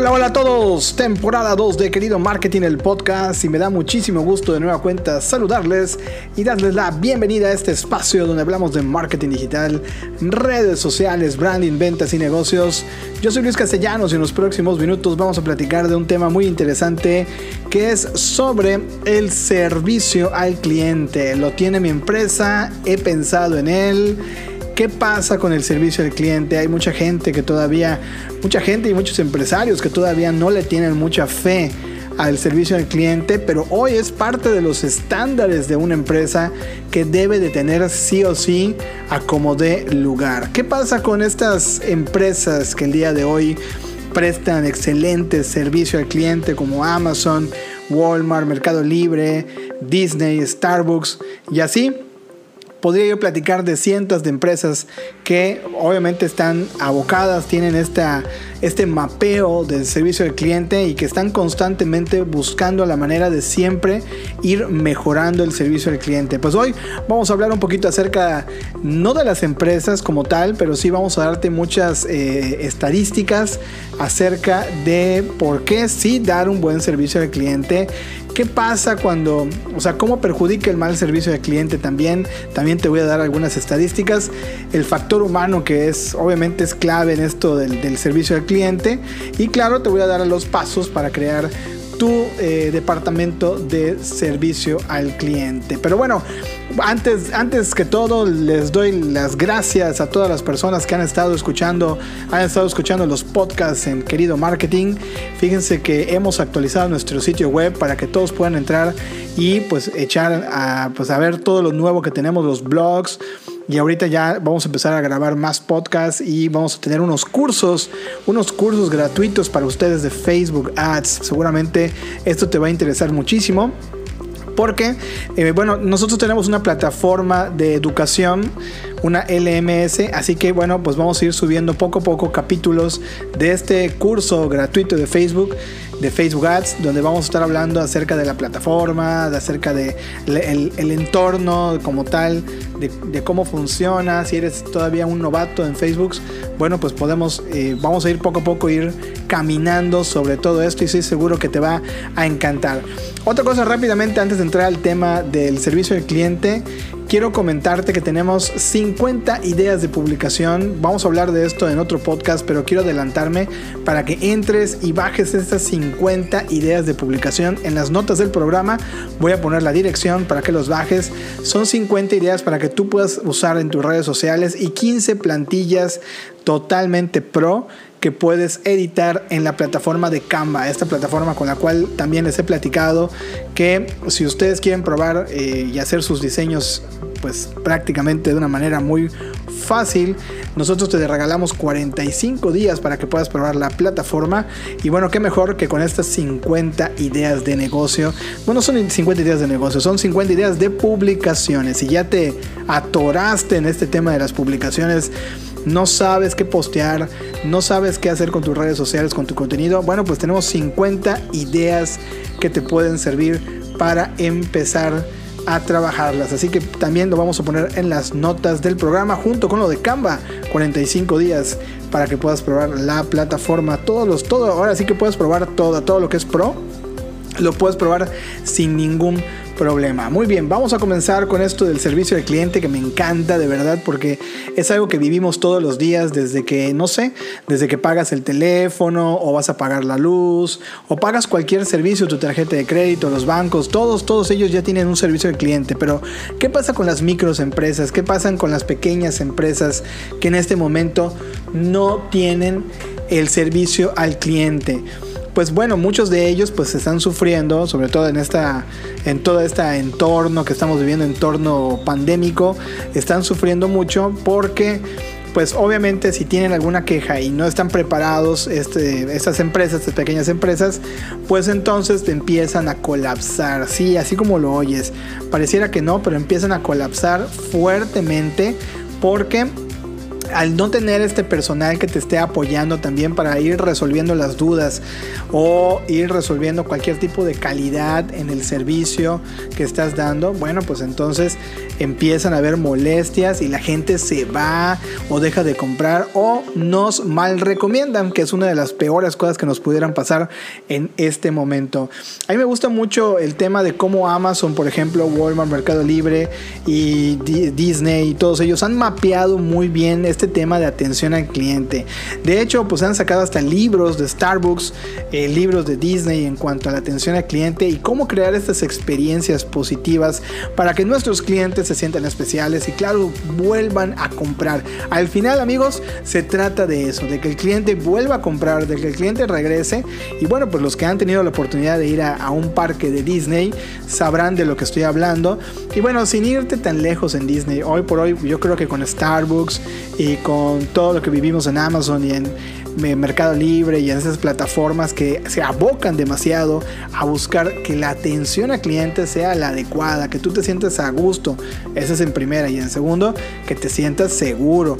Hola, hola a todos, temporada 2 de Querido Marketing, el podcast, y me da muchísimo gusto de nueva cuenta saludarles y darles la bienvenida a este espacio donde hablamos de marketing digital, redes sociales, branding, ventas y negocios. Yo soy Luis Castellanos y en los próximos minutos vamos a platicar de un tema muy interesante que es sobre el servicio al cliente. Lo tiene mi empresa, he pensado en él ¿Qué pasa con el servicio al cliente? Hay mucha gente que todavía, mucha gente y muchos empresarios que todavía no le tienen mucha fe al servicio al cliente, pero hoy es parte de los estándares de una empresa que debe de tener sí o sí a como de lugar. ¿Qué pasa con estas empresas que el día de hoy prestan excelente servicio al cliente como Amazon, Walmart, Mercado Libre, Disney, Starbucks y así? Podría yo platicar de cientos de empresas que obviamente están abocadas, tienen esta, este mapeo del servicio al cliente y que están constantemente buscando la manera de siempre ir mejorando el servicio al cliente. Pues hoy vamos a hablar un poquito acerca, no de las empresas como tal, pero sí vamos a darte muchas eh, estadísticas acerca de por qué sí dar un buen servicio al cliente ¿Qué pasa cuando, o sea, cómo perjudica el mal servicio al cliente también? También te voy a dar algunas estadísticas. El factor humano que es, obviamente es clave en esto del, del servicio al cliente. Y claro, te voy a dar los pasos para crear tu eh, departamento de servicio al cliente. Pero bueno, antes, antes que todo, les doy las gracias a todas las personas que han estado escuchando, han estado escuchando los podcasts en Querido Marketing. Fíjense que hemos actualizado nuestro sitio web para que todos puedan entrar y pues echar a, pues, a ver todo lo nuevo que tenemos, los blogs y ahorita ya vamos a empezar a grabar más podcasts y vamos a tener unos cursos, unos cursos gratuitos para ustedes de Facebook Ads. Seguramente esto te va a interesar muchísimo. Porque, eh, bueno, nosotros tenemos una plataforma de educación, una LMS, así que, bueno, pues vamos a ir subiendo poco a poco capítulos de este curso gratuito de Facebook de Facebook Ads, donde vamos a estar hablando acerca de la plataforma, de acerca de el, entorno como tal, de, cómo funciona, si eres todavía un novato en Facebook, bueno, pues podemos, eh, vamos a ir poco a poco, ir caminando sobre todo esto y estoy seguro que te va a encantar. Otra cosa rápidamente antes de entrar al tema del servicio al cliente, quiero comentarte que tenemos 50 ideas de publicación. Vamos a hablar de esto en otro podcast, pero quiero adelantarme para que entres y bajes estas 50 ideas de publicación. En las notas del programa voy a poner la dirección para que los bajes. Son 50 ideas para que tú puedas usar en tus redes sociales y 15 plantillas totalmente pro que puedes editar en la plataforma de Canva, esta plataforma con la cual también les he platicado que si ustedes quieren probar eh, y hacer sus diseños pues prácticamente de una manera muy fácil, nosotros te regalamos 45 días para que puedas probar la plataforma. Y bueno, qué mejor que con estas 50 ideas de negocio, bueno, son 50 ideas de negocio, son 50 ideas de publicaciones. Y ya te atoraste en este tema de las publicaciones, no sabes qué postear, no sabes qué hacer con tus redes sociales, con tu contenido, bueno, pues tenemos 50 ideas que te pueden servir para empezar a trabajarlas. Así que también lo vamos a poner en las notas del programa junto con lo de Canva, 45 días para que puedas probar la plataforma, todos los todo, ahora sí que puedes probar todo, todo lo que es pro, lo puedes probar sin ningún problema. Muy bien, vamos a comenzar con esto del servicio al cliente que me encanta de verdad porque es algo que vivimos todos los días desde que, no sé, desde que pagas el teléfono o vas a pagar la luz o pagas cualquier servicio, tu tarjeta de crédito, los bancos, todos, todos ellos ya tienen un servicio al cliente. Pero, ¿qué pasa con las microempresas? ¿Qué pasa con las pequeñas empresas que en este momento no tienen el servicio al cliente? Pues bueno, muchos de ellos pues están sufriendo, sobre todo en esta en todo este entorno que estamos viviendo, entorno pandémico, están sufriendo mucho porque pues obviamente si tienen alguna queja y no están preparados este, estas empresas, estas pequeñas empresas, pues entonces empiezan a colapsar, sí, así como lo oyes. Pareciera que no, pero empiezan a colapsar fuertemente porque al no tener este personal que te esté apoyando también para ir resolviendo las dudas o ir resolviendo cualquier tipo de calidad en el servicio que estás dando, bueno, pues entonces empiezan a haber molestias y la gente se va o deja de comprar o nos mal recomiendan, que es una de las peores cosas que nos pudieran pasar en este momento. A mí me gusta mucho el tema de cómo Amazon, por ejemplo, Walmart, Mercado Libre y Disney y todos ellos han mapeado muy bien este tema de atención al cliente. De hecho, pues han sacado hasta libros de Starbucks, eh, libros de Disney en cuanto a la atención al cliente y cómo crear estas experiencias positivas para que nuestros clientes se sientan especiales y claro, vuelvan a comprar. Al final, amigos, se trata de eso, de que el cliente vuelva a comprar, de que el cliente regrese y bueno, pues los que han tenido la oportunidad de ir a, a un parque de Disney sabrán de lo que estoy hablando. Y bueno, sin irte tan lejos en Disney, hoy por hoy yo creo que con Starbucks y con todo lo que vivimos en Amazon y en Mercado Libre y en esas plataformas que se abocan demasiado a buscar que la atención al cliente sea la adecuada, que tú te sientas a gusto. Esa es en primera. Y en segundo, que te sientas seguro.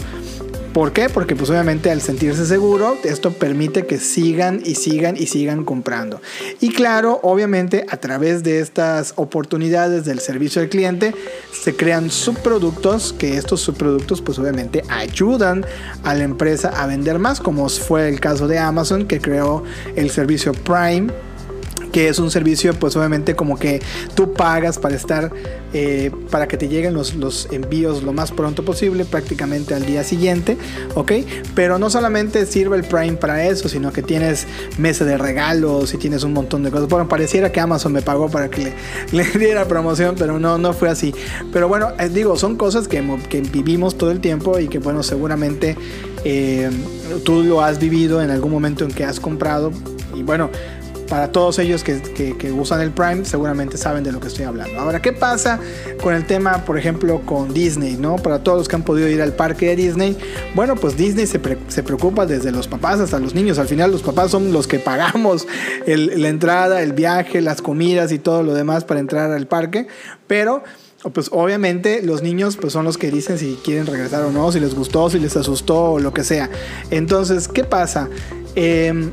¿Por qué? Porque pues obviamente al sentirse seguro, esto permite que sigan y sigan y sigan comprando. Y claro, obviamente a través de estas oportunidades del servicio al cliente, se crean subproductos, que estos subproductos pues obviamente ayudan a la empresa a vender más, como fue el caso de Amazon, que creó el servicio Prime que es un servicio pues obviamente como que tú pagas para estar, eh, para que te lleguen los, los, envíos lo más pronto posible, prácticamente al día siguiente, ¿ok? Pero no solamente sirve el Prime para eso, sino que tienes mesa de regalos y tienes un montón de cosas. Bueno, pareciera que Amazon me pagó para que le, diera promoción, pero no, no fue así. Pero bueno, eh, digo, son cosas que, que, vivimos todo el tiempo y que bueno, seguramente eh, tú lo has vivido en algún momento en que has comprado. Y bueno, para todos ellos que, usan el Prime, seguramente saben de lo que estoy hablando. Ahora, ¿qué pasa con el tema, por ejemplo, con Disney? ¿no? Para todos los que han podido ir al parque de Disney, bueno, pues Disney se, preocupa desde los papás hasta los niños. Al final, los papás son los que pagamos la entrada, el viaje, las comidas y todo lo demás para entrar al parque, pero pues obviamente los niños pues son los que dicen si quieren regresar o no, si les gustó, si les asustó o lo que sea. Entonces, ¿qué pasa? Eh,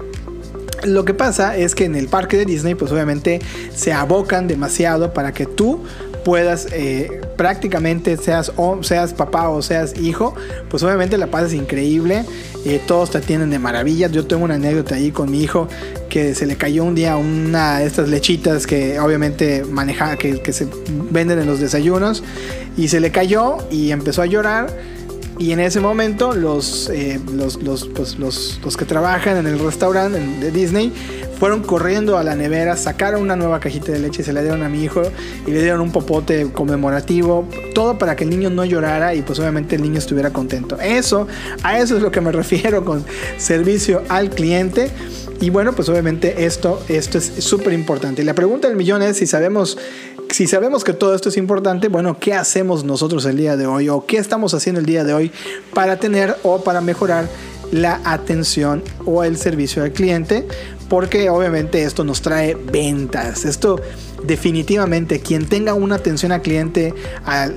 lo que pasa es que en el parque de Disney, pues obviamente se abocan demasiado para que tú puedas eh, prácticamente seas, o, seas papá o seas hijo, pues obviamente la paz es increíble, eh, todos te atienden de maravilla. Yo tengo una anécdota ahí con mi hijo que se le cayó un día una de estas lechitas que obviamente maneja, que, que se venden en los desayunos y se le cayó y empezó a llorar y en ese momento los, eh, los, pues, los, los, que trabajan en el restaurante de Disney fueron corriendo a la nevera, sacaron una nueva cajita de leche, se la dieron a mi hijo y le dieron un popote conmemorativo, todo para que el niño no llorara y pues obviamente el niño estuviera contento. Eso, a eso es lo que me refiero con servicio al cliente. Y bueno, pues obviamente esto, esto es súper importante. Y la pregunta del millón es si sabemos si sabemos que todo esto es importante, bueno, ¿qué hacemos nosotros el día de hoy o qué estamos haciendo el día de hoy para tener o para mejorar la atención o el servicio al cliente? Porque obviamente esto nos trae ventas. Esto definitivamente quien tenga una atención al cliente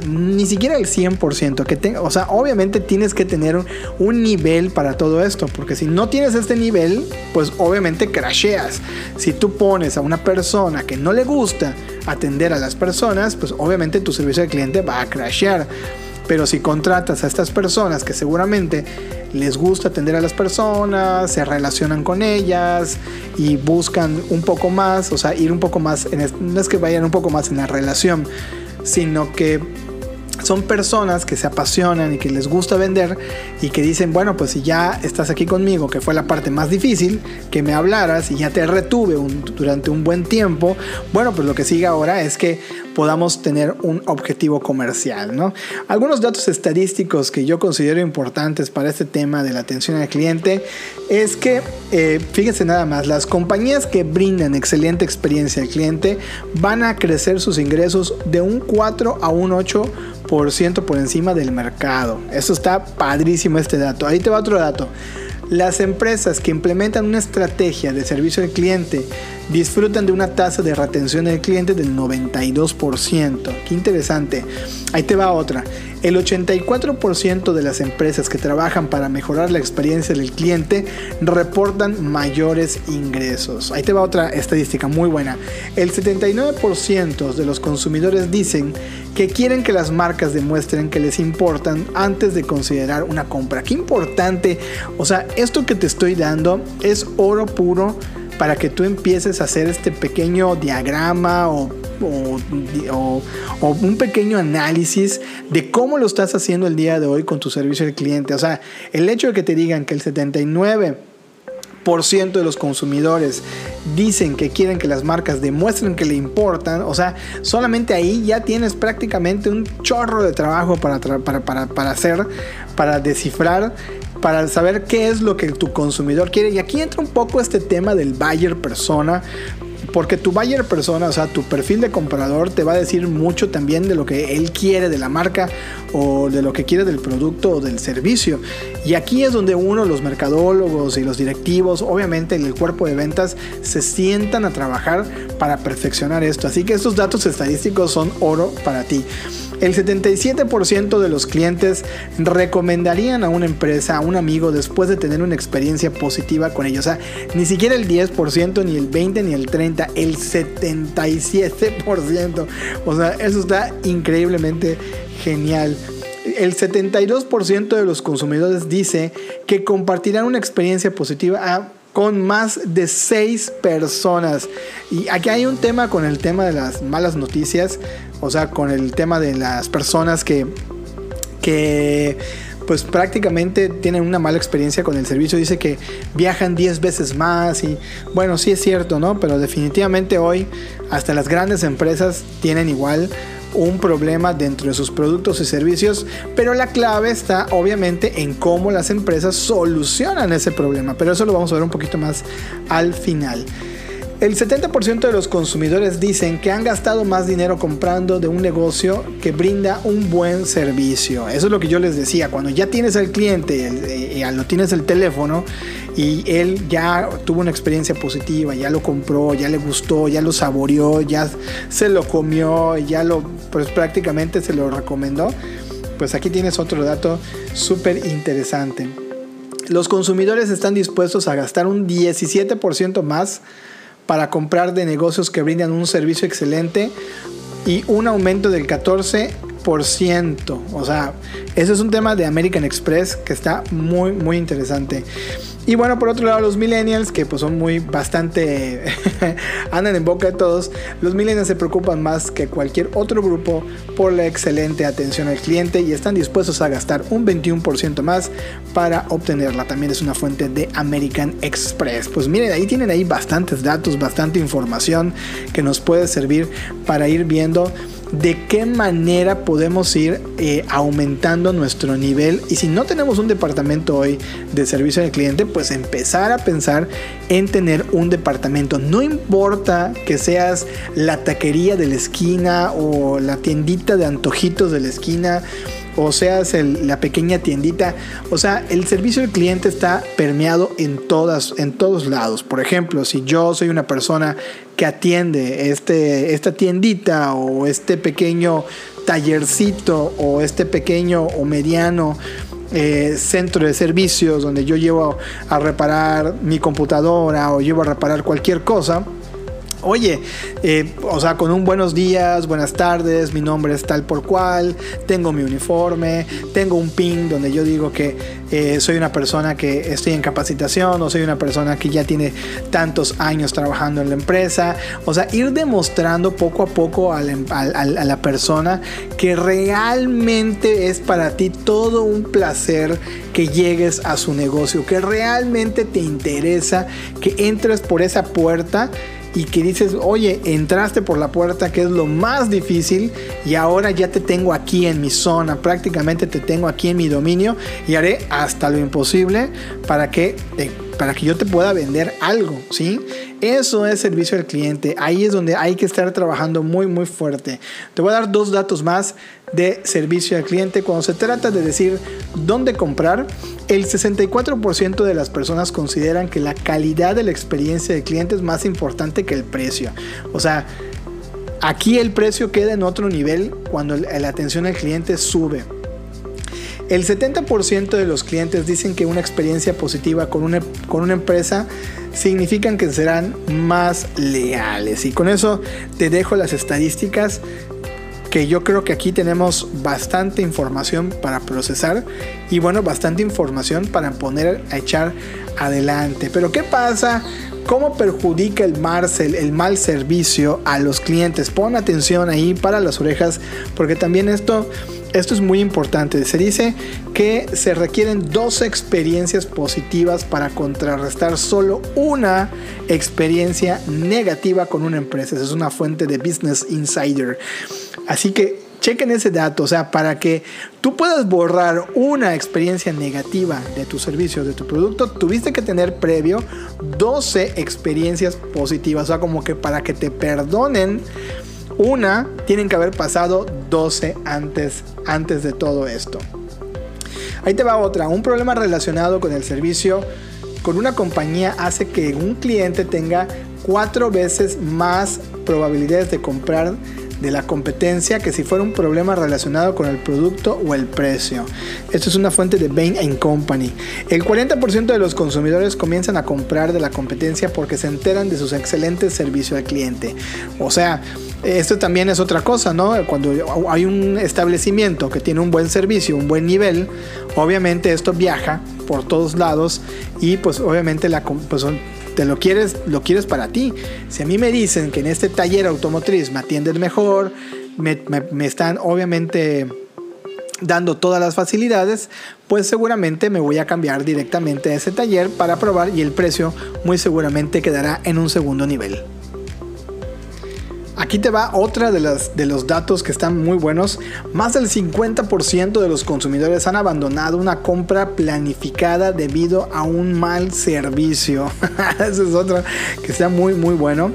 ni siquiera el 100%, que tenga, o sea, obviamente tienes que tener un, un, nivel para todo esto, porque si no tienes este nivel, pues obviamente crasheas. Si tú pones a una persona que no le gusta atender a las personas, pues obviamente tu servicio al cliente va a crashear. Pero si contratas a estas personas que seguramente les gusta atender a las personas, se relacionan con ellas y buscan un poco más, o sea, ir un poco más, en, no es que vayan un poco más en la relación, sino que son personas que se apasionan y que les gusta vender y que dicen, bueno, pues si ya estás aquí conmigo, que fue la parte más difícil, que me hablaras y ya te retuve durante un buen tiempo, bueno, pues lo que sigue ahora es que podamos tener un objetivo comercial, ¿no? Algunos datos estadísticos que yo considero importantes para este tema de la atención al cliente es que, eh, fíjense nada más, las compañías que brindan excelente experiencia al cliente van a crecer sus ingresos de un 4 a un 8 por encima del mercado. Eso está padrísimo este dato. Ahí te va otro dato. Las empresas que implementan una estrategia de servicio al cliente disfrutan de una tasa de retención del cliente del 92%. Qué interesante. Ahí te va otra. El 84% de las empresas que trabajan para mejorar la experiencia del cliente reportan mayores ingresos. Ahí te va otra estadística muy buena. El 79% de los consumidores dicen que quieren que las marcas demuestren que les importan antes de considerar una compra. Qué importante. O sea, esto que te estoy dando es oro puro para que tú empieces a hacer este pequeño diagrama o, un pequeño análisis de cómo lo estás haciendo el día de hoy con tu servicio al cliente. O sea, el hecho de que te digan que el 79 de los consumidores dicen que quieren que las marcas demuestren que le importan, o sea, solamente ahí ya tienes prácticamente un chorro de trabajo para, para, para, para hacer, para descifrar para saber qué es lo que tu consumidor quiere. Y aquí entra un poco este tema del buyer persona. Porque tu buyer persona, o sea, tu perfil de comprador te va a decir mucho también de lo que él quiere de la marca o de lo que quiere del producto o del servicio. Y aquí es donde uno, los mercadólogos y los directivos, obviamente el cuerpo de ventas, se sientan a trabajar para perfeccionar esto. Así que estos datos estadísticos son oro para ti. El 77% de los clientes recomendarían a una empresa, a un amigo, después de tener una experiencia positiva con ellos. O sea, ni siquiera el 10%, ni el 20%, ni el 30%, el 77%. O sea, eso está increíblemente genial. El 72% de los consumidores dice que compartirán una experiencia positiva con más de seis personas. Y aquí hay un tema con el tema de las malas noticias, o sea, con el tema de las personas que, que pues prácticamente tienen una mala experiencia con el servicio. Dice que viajan 10 veces más y bueno, sí es cierto, ¿no? Pero definitivamente hoy hasta las grandes empresas tienen igual un problema dentro de sus productos y servicios, pero la clave está obviamente en cómo las empresas solucionan ese problema, pero eso lo vamos a ver un poquito más al final. El 70% de los consumidores dicen que han gastado más dinero comprando de un negocio que brinda un buen servicio. Eso es lo que yo les decía, cuando ya tienes al cliente, y lo tienes el teléfono y él ya tuvo una experiencia positiva, ya lo compró, ya le gustó, ya lo saboreó, ya se lo comió, ya lo pues prácticamente se lo recomendó, pues aquí tienes otro dato súper interesante. Los consumidores están dispuestos a gastar un 17% más para comprar de negocios que brindan un servicio excelente y un aumento del 14%. O sea, ese es un tema de American Express que está muy, muy interesante. Y bueno, por otro lado, los millennials, que pues son muy bastante, andan en boca de todos, los millennials se preocupan más que cualquier otro grupo por la excelente atención al cliente y están dispuestos a gastar un 21% más para obtenerla. También es una fuente de American Express. Pues miren, ahí tienen ahí bastantes datos, bastante información que nos puede servir para ir viendo de qué manera podemos ir eh, aumentando nuestro nivel. Y si no tenemos un departamento hoy de servicio al cliente pues empezar a pensar en tener un departamento. No importa que seas la taquería de la esquina o la tiendita de antojitos de la esquina o seas la pequeña tiendita. O sea, el servicio al cliente está permeado en, todas, en todos lados. Por ejemplo, si yo soy una persona que atiende este, esta tiendita o este pequeño tallercito o este pequeño o mediano eh, centro de servicios donde yo llevo a reparar mi computadora o llevo a reparar cualquier cosa, Oye, eh, o sea, con un buenos días, buenas tardes, mi nombre es tal por cual, tengo mi uniforme, tengo un pin donde yo digo que eh, soy una persona que estoy en capacitación o soy una persona que ya tiene tantos años trabajando en la empresa. O sea, ir demostrando poco a poco a la, a la persona que realmente es para ti todo un placer que llegues a su negocio, que realmente te interesa que entres por esa puerta y que dices, oye, entraste por la puerta que es lo más difícil y ahora ya te tengo aquí en mi zona, prácticamente te tengo aquí en mi dominio y haré hasta lo imposible para que, para que yo te pueda vender algo, ¿sí? Eso es servicio al cliente. Ahí es donde hay que estar trabajando muy, muy fuerte. Te voy a dar dos datos más de servicio al cliente. Cuando se trata de decir dónde comprar, el 64% de las personas consideran que la calidad de la experiencia del cliente es más importante que el precio. O sea, aquí el precio queda en otro nivel cuando la atención al cliente sube. El 70% de los clientes dicen que una experiencia positiva con una, con una empresa significan que serán más leales. Y con eso te dejo las estadísticas que yo creo que aquí tenemos bastante información para procesar y bueno, bastante información para poner a echar adelante. Pero ¿qué pasa? ¿Cómo perjudica el, Marcel, el mal servicio a los clientes? Pon atención ahí para las orejas porque también esto esto es muy importante. Se dice que se requieren dos experiencias positivas para contrarrestar solo una experiencia negativa con una empresa. Esa es una fuente de Business Insider. Así que chequen ese dato, o sea, para que tú puedas borrar una experiencia negativa de tu servicio, de tu producto, tuviste que tener previo 12 experiencias positivas, o sea, como que para que te perdonen una, tienen que haber pasado 12 antes, antes de todo esto. Ahí te va otra. Un problema relacionado con el servicio con una compañía hace que un cliente tenga cuatro veces más probabilidades de comprar de la competencia que si fuera un problema relacionado con el producto o el precio. Esto es una fuente de Bain Company. El 40% de los consumidores comienzan a comprar de la competencia porque se enteran de sus excelentes servicios al cliente. O sea, esto también es otra cosa, ¿no? Cuando hay un establecimiento que tiene un buen servicio, un buen nivel, obviamente esto viaja por todos lados y pues obviamente la, pues, te lo quieres, lo quieres para ti. Si a mí me dicen que en este taller automotriz me atienden mejor, me, me están obviamente dando todas las facilidades, pues seguramente me voy a cambiar directamente a ese taller para probar y el precio muy seguramente quedará en un segundo nivel. Aquí te va otra de, las, de los datos que están muy buenos. Más del 50% de los consumidores han abandonado una compra planificada debido a un mal servicio. Eso es otro que está muy muy bueno.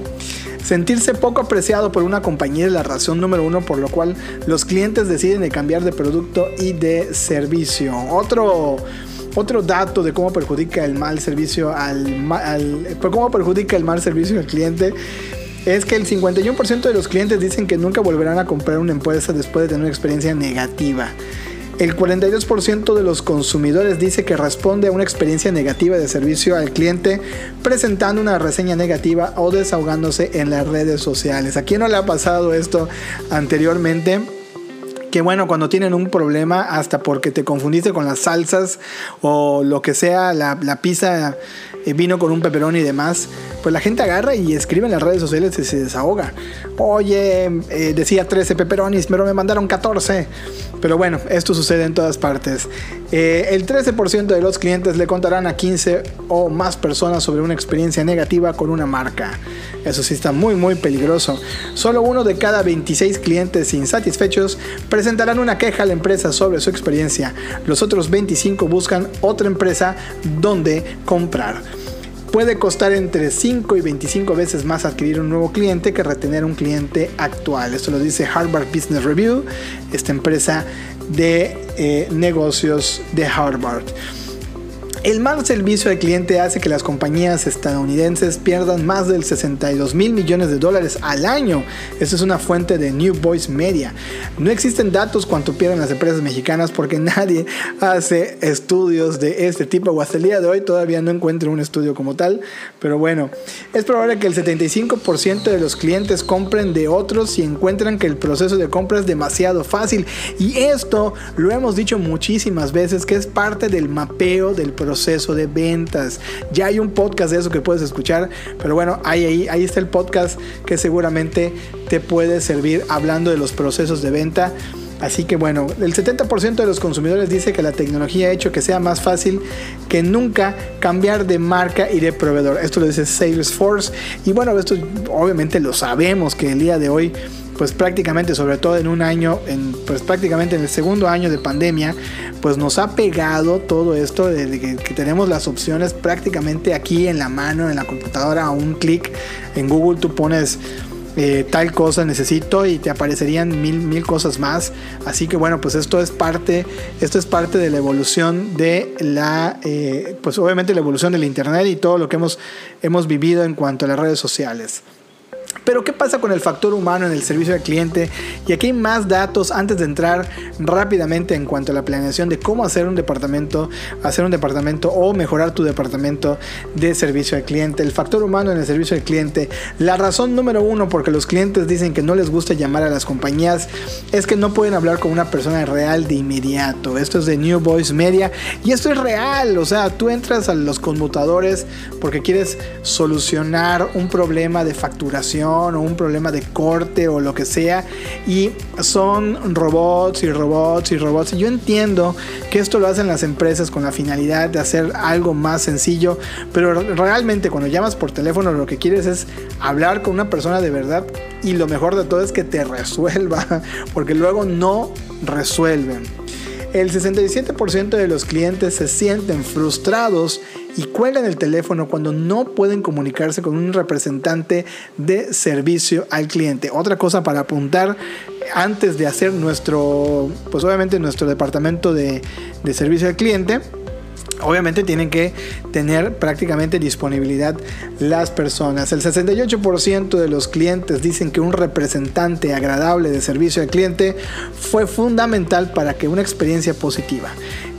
Sentirse poco apreciado por una compañía es la razón número uno por lo cual los clientes deciden de cambiar de producto y de servicio. Otro otro dato de cómo perjudica el mal servicio al cómo perjudica el mal servicio al cliente es que el 51% de los clientes dicen que nunca volverán a comprar una empresa después de tener una experiencia negativa. El 42% de los consumidores dice que responde a una experiencia negativa de servicio al cliente presentando una reseña negativa o desahogándose en las redes sociales. ¿A quién no le ha pasado esto anteriormente? Que bueno, cuando tienen un problema, hasta porque te confundiste con las salsas o lo que sea, la, pizza eh, vino con un peperón y demás, pues la gente agarra y escribe en las redes sociales y se desahoga. Oye, eh, decía 13 peperonis, pero me mandaron 14. Pero bueno, esto sucede en todas partes. Eh, el 13% de los clientes le contarán a 15 o más personas sobre una experiencia negativa con una marca. Eso sí está muy muy peligroso. Solo uno de cada 26 clientes insatisfechos presentarán una queja a la empresa sobre su experiencia. Los otros 25 buscan otra empresa donde comprar puede costar entre 5 y 25 veces más adquirir un nuevo cliente que retener un cliente actual. Esto lo dice Harvard Business Review, esta empresa de eh, negocios de Harvard. El mal servicio al cliente hace que las compañías estadounidenses pierdan más del 62 mil millones de dólares al año. Esa es una fuente de New Voice Media. No existen datos cuánto pierden las empresas mexicanas porque nadie hace estudios de este tipo o hasta el día de hoy todavía no encuentro un estudio como tal. Pero bueno, es probable que el 75% de los clientes compren de otros si encuentran que el proceso de compra es demasiado fácil. Y esto lo hemos dicho muchísimas veces que es parte del mapeo del proceso proceso de ventas. Ya hay un podcast de eso que puedes escuchar, pero bueno, ahí, ahí, ahí está el podcast que seguramente te puede servir hablando de los procesos de venta. Así que bueno, el 70% de los consumidores dice que la tecnología ha hecho que sea más fácil que nunca cambiar de marca y de proveedor. Esto lo dice Salesforce. Y bueno, esto obviamente lo sabemos que el día de hoy pues prácticamente, sobre todo en un año, en, pues prácticamente en el segundo año de pandemia, pues nos ha pegado todo esto de que, tenemos las opciones prácticamente aquí en la mano, en la computadora, a un clic. En Google tú pones eh, tal cosa necesito y te aparecerían mil, mil cosas más. Así que bueno, pues esto es parte, esto es parte de la evolución de la, eh, pues obviamente la evolución del Internet y todo lo que hemos, hemos vivido en cuanto a las redes sociales. Pero ¿qué pasa con el factor humano en el servicio al cliente? Y aquí hay más datos antes de entrar rápidamente en cuanto a la planeación de cómo hacer un departamento, hacer un departamento o mejorar tu departamento de servicio al cliente. El factor humano en el servicio al cliente. La razón número uno porque los clientes dicen que no les gusta llamar a las compañías es que no pueden hablar con una persona real de inmediato. Esto es de New Voice Media y esto es real. O sea, tú entras a los conmutadores porque quieres solucionar un problema de facturación o un problema de corte o lo que sea y son robots y robots y robots. Y yo entiendo que esto lo hacen las empresas con la finalidad de hacer algo más sencillo, pero realmente cuando llamas por teléfono lo que quieres es hablar con una persona de verdad y lo mejor de todo es que te resuelva, porque luego no resuelven. El 67% de los clientes se sienten frustrados y cuelgan el teléfono cuando no pueden comunicarse con un representante de servicio al cliente. Otra cosa para apuntar antes de hacer nuestro, pues obviamente nuestro departamento de, de servicio al cliente obviamente tienen que tener prácticamente disponibilidad las personas. El 68% de los clientes dicen que un representante agradable de servicio al cliente fue fundamental para que una experiencia positiva.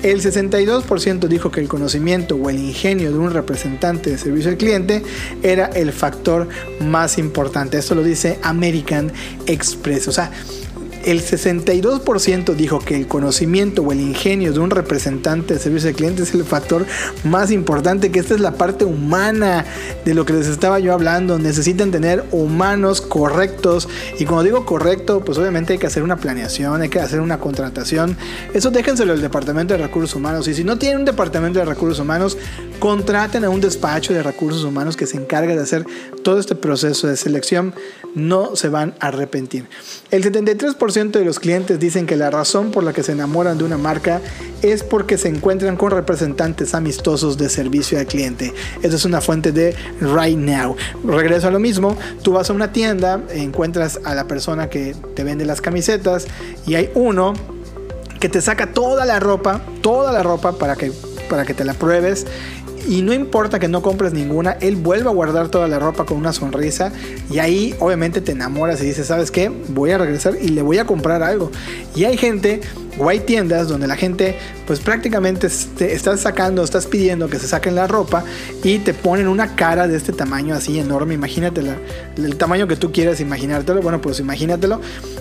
El 62% dijo que el conocimiento o el ingenio de un representante de servicio al cliente era el factor más importante. Esto lo dice American Express. O sea, el 62% dijo que el conocimiento o el ingenio de un representante de servicio de cliente es el factor más importante, que esta es la parte humana de lo que les estaba yo hablando. Necesitan tener humanos correctos. Y cuando digo correcto, pues obviamente hay que hacer una planeación, hay que hacer una contratación. Eso déjenselo al departamento de recursos humanos. Y si no tienen un departamento de recursos humanos, contraten a un despacho de recursos humanos que se encargue de hacer todo este proceso de selección. No se van a arrepentir. El 73% de los clientes dicen que la razón por la que se enamoran de una marca es porque se encuentran con representantes amistosos de servicio al cliente. Esa es una fuente de Right Now. Regreso a lo mismo, tú vas a una tienda, encuentras a la persona que te vende las camisetas y hay uno que te saca toda la ropa, toda la ropa para que, para que te la pruebes y no importa que no compres ninguna, él vuelve a guardar toda la ropa con una sonrisa y ahí obviamente te enamoras y dices, ¿sabes qué? Voy a regresar y le voy a comprar algo. Y hay gente o hay tiendas donde la gente pues prácticamente te estás sacando, estás pidiendo que se saquen la ropa y te ponen una cara de este tamaño así enorme, imagínate el tamaño que tú quieras imaginártelo, bueno pues imagínatelo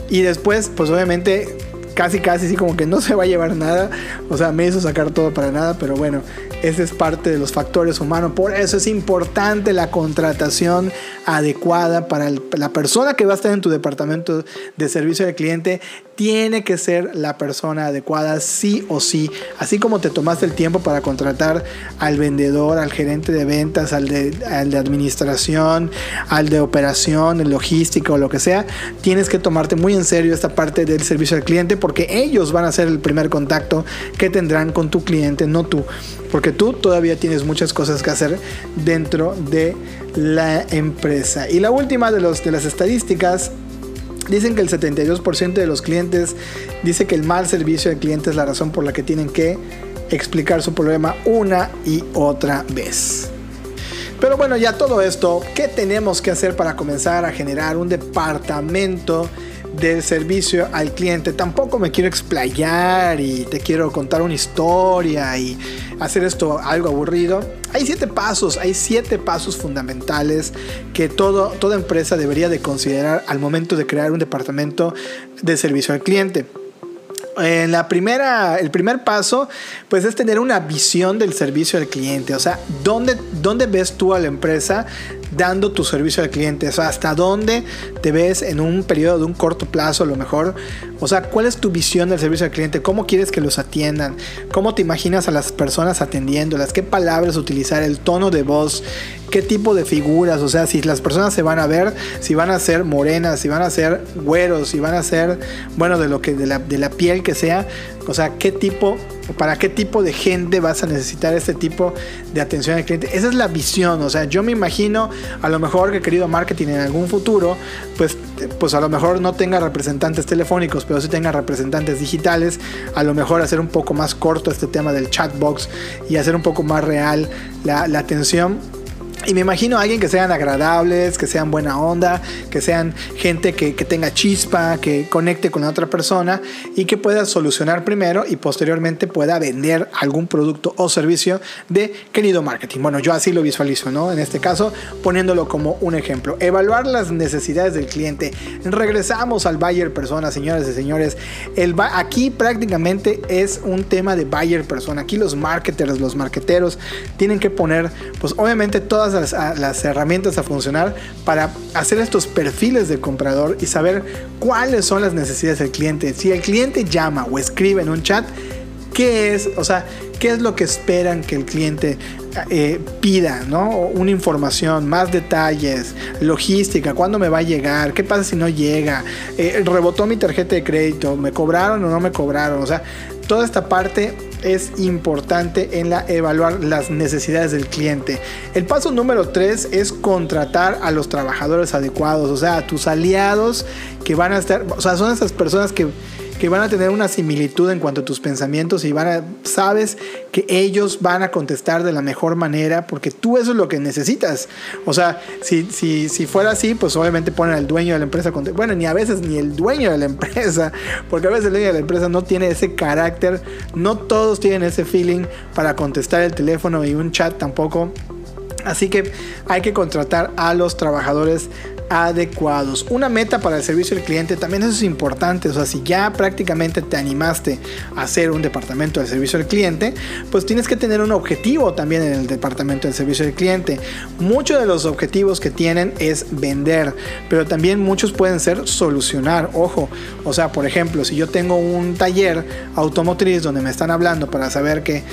y después pues obviamente casi casi así como que no se va a llevar nada. O sea, me hizo sacar todo para nada, pero bueno, ese es parte de los factores humanos. Por eso es importante la contratación adecuada para la persona que va a estar en tu departamento de servicio al cliente. Tiene que ser la persona adecuada, sí o sí. Así como te tomaste el tiempo para contratar al vendedor, al gerente de ventas, al de, administración, al de operación, el logística o lo que sea, tienes que tomarte muy en serio esta parte del servicio al cliente porque ellos van a ser el primer contacto que tendrán con tu cliente, no tú. Porque tú todavía tienes muchas cosas que hacer dentro de la empresa. Y la última de, los, de las estadísticas Dicen que el 72% de los clientes dice que el mal servicio al cliente es la razón por la que tienen que explicar su problema una y otra vez. Pero bueno, ya todo esto, ¿qué tenemos que hacer para comenzar a generar un departamento del servicio al cliente. Tampoco me quiero explayar y te quiero contar una historia y hacer esto algo aburrido. Hay siete pasos, hay siete pasos fundamentales que todo, toda empresa debería de considerar al momento de crear un departamento de servicio al cliente. En la primera, el primer paso, pues es tener una visión del servicio al cliente. O sea, ¿dónde, dónde ves tú a la empresa dando tu servicio al cliente? O sea, ¿hasta dónde te ves en un periodo de un corto plazo a lo mejor? O sea, ¿cuál es tu visión del servicio al cliente? ¿Cómo quieres que los atiendan? ¿Cómo te imaginas a las personas atendiéndolas? ¿Qué palabras utilizar? ¿El tono de voz? ¿Qué tipo de figuras? O sea, si las personas se van a ver, si van a ser morenas, si van a ser güeros, si van a ser, bueno, de lo que, de la, de la piel que sea. O sea, ¿qué tipo para qué tipo de gente vas a necesitar este tipo de atención al cliente. Esa es la visión, o sea, yo me imagino a lo mejor que querido marketing en algún futuro, pues, pues a lo mejor no tenga representantes telefónicos, pero sí tenga representantes digitales, a lo mejor hacer un poco más corto este tema del chatbox y hacer un poco más real la, la atención Y me imagino a alguien que sean agradables, que sean buena onda, que sean gente que, tenga chispa, que conecte con la otra persona y que pueda solucionar primero y posteriormente pueda vender algún producto o servicio de querido marketing. Bueno, yo así lo visualizo, ¿no? En este caso, poniéndolo como un ejemplo. Evaluar las necesidades del cliente. Regresamos al buyer persona, señores y señores. El aquí prácticamente es un tema de buyer persona. Aquí los marketers, los marketeros tienen que poner, pues obviamente todas las, herramientas a funcionar para hacer estos perfiles del comprador y saber cuáles son las necesidades del cliente. Si el cliente llama o escribe en un chat, ¿qué es? O sea, ¿qué es lo que esperan que el cliente eh, pida, ¿no? Una información, más detalles, logística, cuándo me va a llegar, qué pasa si no llega, eh, rebotó mi tarjeta de crédito, me cobraron o no me cobraron, o sea, toda esta parte es importante en la evaluar las necesidades del cliente. El paso número 3 es contratar a los trabajadores adecuados, o sea, a tus aliados que van a estar, o sea, son esas personas que que van a tener una similitud en cuanto a tus pensamientos y van a, sabes que ellos van a contestar de la mejor manera porque tú eso es lo que necesitas. O sea, si, si, si fuera así, pues obviamente ponen al dueño de la empresa. Bueno, ni a veces ni el dueño de la empresa, porque a veces el dueño de la empresa no tiene ese carácter, no todos tienen ese feeling para contestar el teléfono y un chat tampoco. Así que hay que contratar a los trabajadores adecuados. Una meta para el servicio al cliente también eso es importante. O sea, si ya prácticamente te animaste a hacer un departamento de servicio al cliente, pues tienes que tener un objetivo también en el departamento del servicio al cliente. Muchos de los objetivos que tienen es vender, pero también muchos pueden ser solucionar. Ojo, o sea, por ejemplo, si yo tengo un taller automotriz donde me están hablando para saber que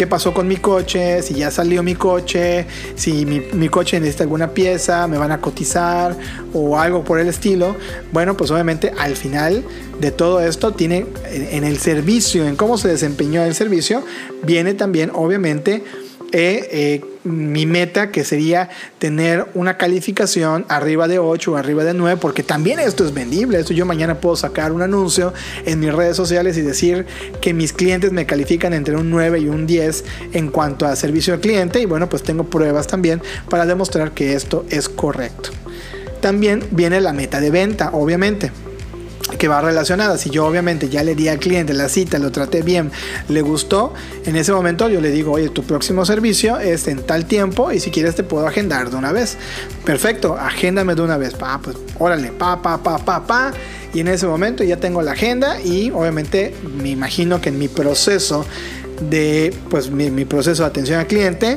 qué pasó con mi coche, si ya salió mi coche, si mi, coche necesita alguna pieza, me van a cotizar o algo por el estilo. Bueno, pues obviamente al final de todo esto tiene en el servicio, en cómo se desempeñó el servicio, viene también obviamente eh, eh, mi meta que sería tener una calificación arriba de 8 o arriba de 9 porque también esto es vendible. Esto yo mañana puedo sacar un anuncio en mis redes sociales y decir que mis clientes me califican entre un 9 y un 10 en cuanto a servicio al cliente y bueno pues tengo pruebas también para demostrar que esto es correcto. También viene la meta de venta obviamente que va relacionada. Si yo obviamente ya le di al cliente la cita, lo traté bien, le gustó, en ese momento yo le digo, oye, tu próximo servicio es en tal tiempo y si quieres te puedo agendar de una vez. Perfecto, agéndame de una vez. Pa, pues órale, pa, pa, pa, pa, pa. Y en ese momento ya tengo la agenda y obviamente me imagino que en mi proceso de pues mi, mi, proceso de atención al cliente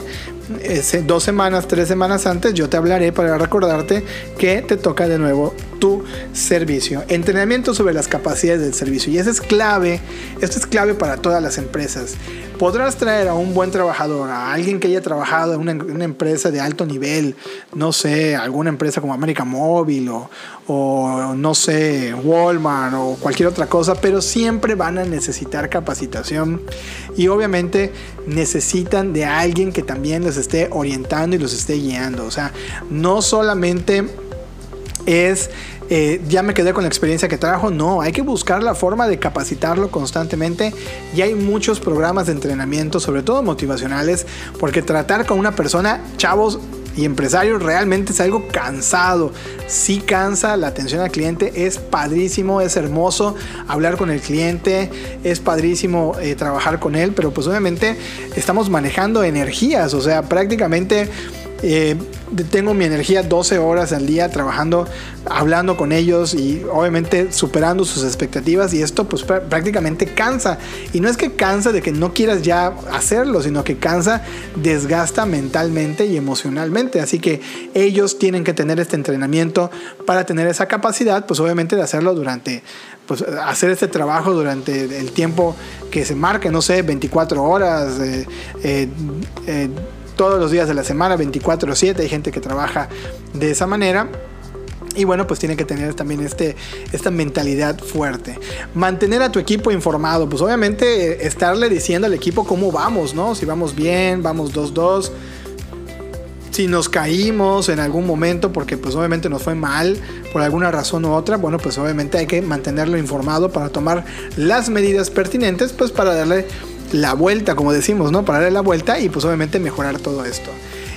dos semanas, tres semanas antes, yo te hablaré para recordarte que te toca de nuevo tu servicio. Entrenamiento sobre las capacidades del servicio. Y eso es clave, esto es clave para todas las empresas. Podrás traer a un buen trabajador, a alguien que haya trabajado en una, empresa de alto nivel, no sé, alguna empresa como América Móvil o, o no sé, Walmart o cualquier otra cosa, pero siempre van a necesitar capacitación y obviamente necesitan de alguien que también les esté orientando y los esté guiando. O sea, no solamente es eh, ya me quedé con la experiencia que trajo. No, hay que buscar la forma de capacitarlo constantemente y hay muchos programas de entrenamiento, sobre todo motivacionales, porque tratar con una persona, chavos, y empresarios realmente es algo cansado. Sí cansa la atención al cliente, es padrísimo, es hermoso hablar con el cliente, es padrísimo eh, trabajar con él, pero pues obviamente estamos manejando energías, o sea, prácticamente eh, tengo mi energía 12 horas al día trabajando, hablando con ellos y obviamente superando sus expectativas y esto pues prácticamente cansa. Y no es que cansa de que no quieras ya hacerlo, sino que cansa, desgasta mentalmente y emocionalmente. Así que ellos tienen que tener este entrenamiento para tener esa capacidad, pues obviamente de hacerlo durante, pues hacer este trabajo durante el tiempo que se marque, no sé, 24 horas. eh, eh, eh todos los días de la semana, 24/7, hay gente que trabaja de esa manera. Y bueno, pues tiene que tener también este, esta mentalidad fuerte. Mantener a tu equipo informado. Pues obviamente eh, estarle diciendo al equipo cómo vamos, ¿no? Si vamos bien, vamos 2-2. Si nos caímos en algún momento porque pues obviamente nos fue mal por alguna razón u otra, bueno pues obviamente hay que mantenerlo informado para tomar las medidas pertinentes pues para darle la vuelta, como decimos, ¿no? Para darle la vuelta y pues obviamente mejorar todo esto.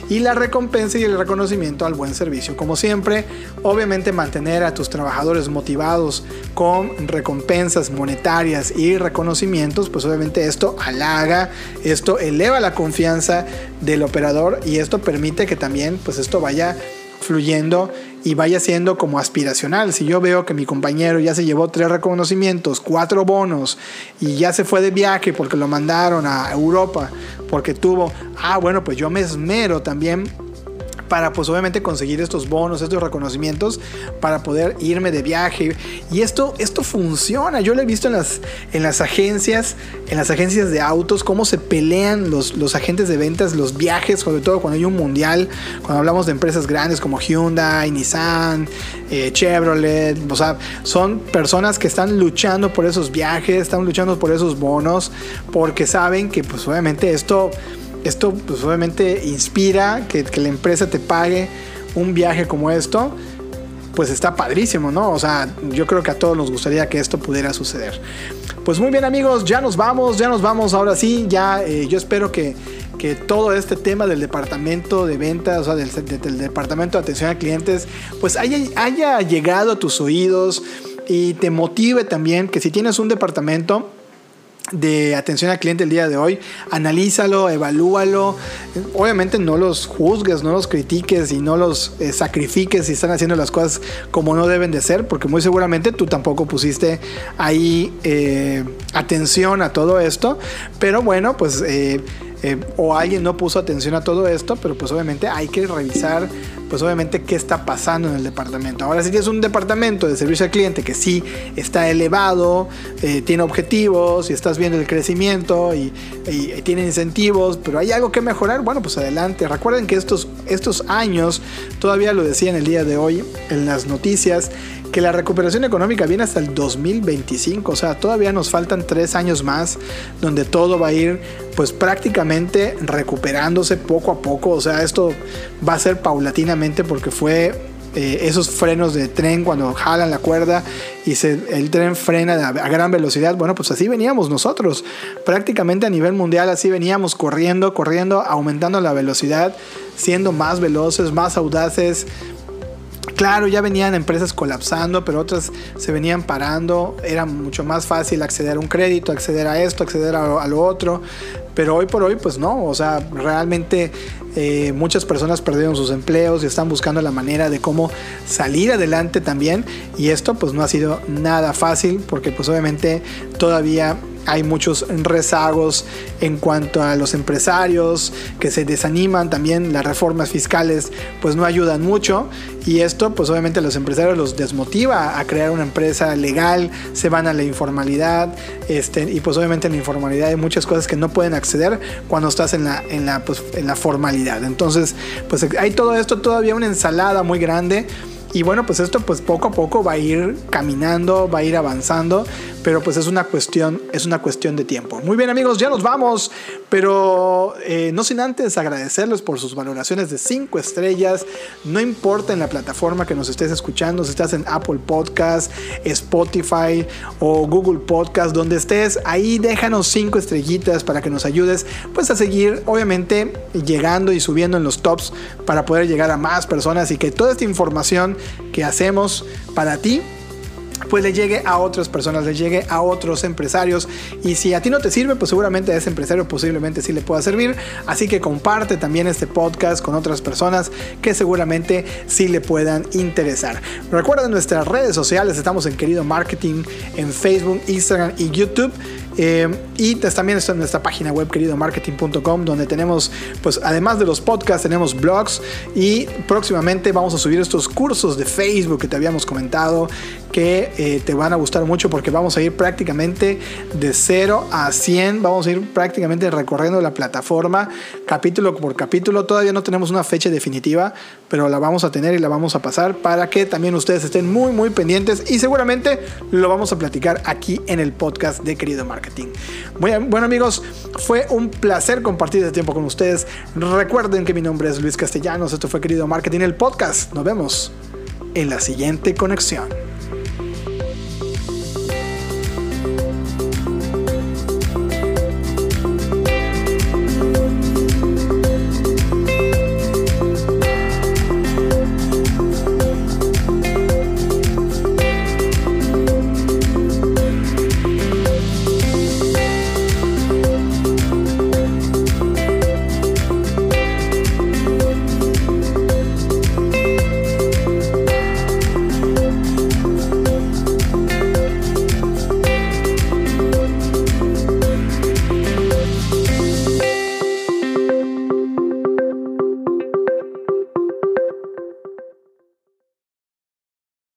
y la recompensa y el reconocimiento al buen servicio. Como siempre, obviamente mantener a tus trabajadores motivados con recompensas monetarias y reconocimientos, pues obviamente esto halaga, esto eleva la confianza del operador y esto permite que también pues esto vaya fluyendo y vaya siendo como aspiracional. Si yo veo que mi compañero ya se llevó tres reconocimientos, cuatro bonos y ya se fue de viaje porque lo mandaron a Europa, porque tuvo, ah, bueno, pues yo me esmero también para pues obviamente conseguir estos bonos, estos reconocimientos para poder irme de viaje. Y esto, esto funciona. Yo lo he visto en las, en las agencias, en las agencias de autos, cómo se pelean los, los agentes de ventas, los viajes, sobre todo cuando hay un mundial, cuando hablamos de empresas grandes como Hyundai, Nissan, eh, Chevrolet, o sea, son personas que están luchando por esos viajes, están luchando por esos bonos, porque saben que pues obviamente esto esto pues obviamente inspira que, la empresa te pague un viaje como esto, pues está padrísimo, ¿no? O sea, yo creo que a todos nos gustaría que esto pudiera suceder. Pues muy bien amigos, ya nos vamos, ya nos vamos, ahora sí, ya eh, yo espero que, que, todo este tema del departamento de ventas, o sea, del, del, departamento de atención a clientes, pues haya, haya llegado a tus oídos y te motive también que si tienes un departamento, de atención al cliente el día de hoy. Analízalo, evalúalo. Obviamente no los juzgues, no los critiques y no los eh, sacrifiques si están haciendo las cosas como no deben de ser, porque muy seguramente tú tampoco pusiste ahí eh, atención a todo esto. Pero bueno, pues... Eh, o alguien no puso atención a todo esto, pero pues obviamente hay que revisar pues obviamente qué está pasando en el departamento. Ahora si tienes un departamento de servicio al cliente que sí está elevado, eh, tiene objetivos y estás viendo el crecimiento y, tiene incentivos, pero hay algo que mejorar, bueno, pues adelante. Recuerden que estos, estos años, todavía lo decía en el día de hoy en las noticias, que la recuperación económica viene hasta el 2025, o sea, todavía nos faltan tres años más donde todo va a ir pues prácticamente recuperándose poco a poco, o sea, esto va a ser paulatinamente porque fue eh, esos frenos de tren cuando jalan la cuerda y el tren frena a, a, gran velocidad. Bueno, pues así veníamos nosotros. Prácticamente a nivel mundial así veníamos corriendo, corriendo, aumentando la velocidad, siendo más veloces, más audaces, Claro, ya venían empresas colapsando, pero otras se venían parando. Era mucho más fácil acceder a un crédito, acceder a esto, acceder a, lo otro. Pero hoy por hoy, pues no. O sea, realmente eh, muchas personas perdieron sus empleos y están buscando la manera de cómo salir adelante también. Y esto pues no ha sido nada fácil porque pues obviamente todavía hay muchos rezagos en cuanto a los empresarios que se desaniman, también las reformas fiscales pues no ayudan mucho y esto pues obviamente a los empresarios los desmotiva a crear una empresa legal, se van a la informalidad este, y pues obviamente en la informalidad hay muchas cosas que no pueden acceder cuando estás en la, en la, pues, en la formalidad. Entonces pues hay todo esto, todavía una ensalada muy grande y bueno, pues esto pues poco a poco va a ir caminando, va a ir avanzando, pero pues es una cuestión, es una cuestión de tiempo. Muy bien amigos, ya nos vamos, pero eh, no sin antes agradecerles por sus valoraciones de 5 estrellas, no importa en la plataforma que nos estés escuchando, si estás en Apple Podcast, Spotify o Google Podcast, donde estés, ahí déjanos 5 estrellitas para que nos ayudes pues a seguir obviamente llegando y subiendo en los tops para poder llegar a más personas y que toda esta información que hacemos para ti pues le llegue a otras personas, le llegue a otros empresarios. Y si a ti no te sirve, pues seguramente a ese empresario posiblemente sí le pueda servir. Así que comparte también este podcast con otras personas que seguramente sí le puedan interesar. Recuerda nuestras redes sociales, estamos en Querido Marketing en Facebook, Instagram y YouTube. Eh, y también está en nuestra página web queridomarketing.com donde tenemos, pues además de los podcasts, tenemos blogs. Y próximamente vamos a subir estos cursos de Facebook que te habíamos comentado que eh, te van a gustar mucho porque vamos a ir prácticamente de 0 a 100, vamos a ir prácticamente recorriendo la plataforma capítulo por capítulo, todavía no tenemos una fecha definitiva, pero la vamos a tener y la vamos a pasar para que también ustedes estén muy muy pendientes. Y seguramente lo vamos a platicar aquí en el podcast de Querido Marketing. Bueno amigos, fue un placer compartir este tiempo con ustedes. Recuerden que mi nombre es Luis Castellanos, esto fue Querido Marketing, el podcast. Nos vemos en la siguiente conexión.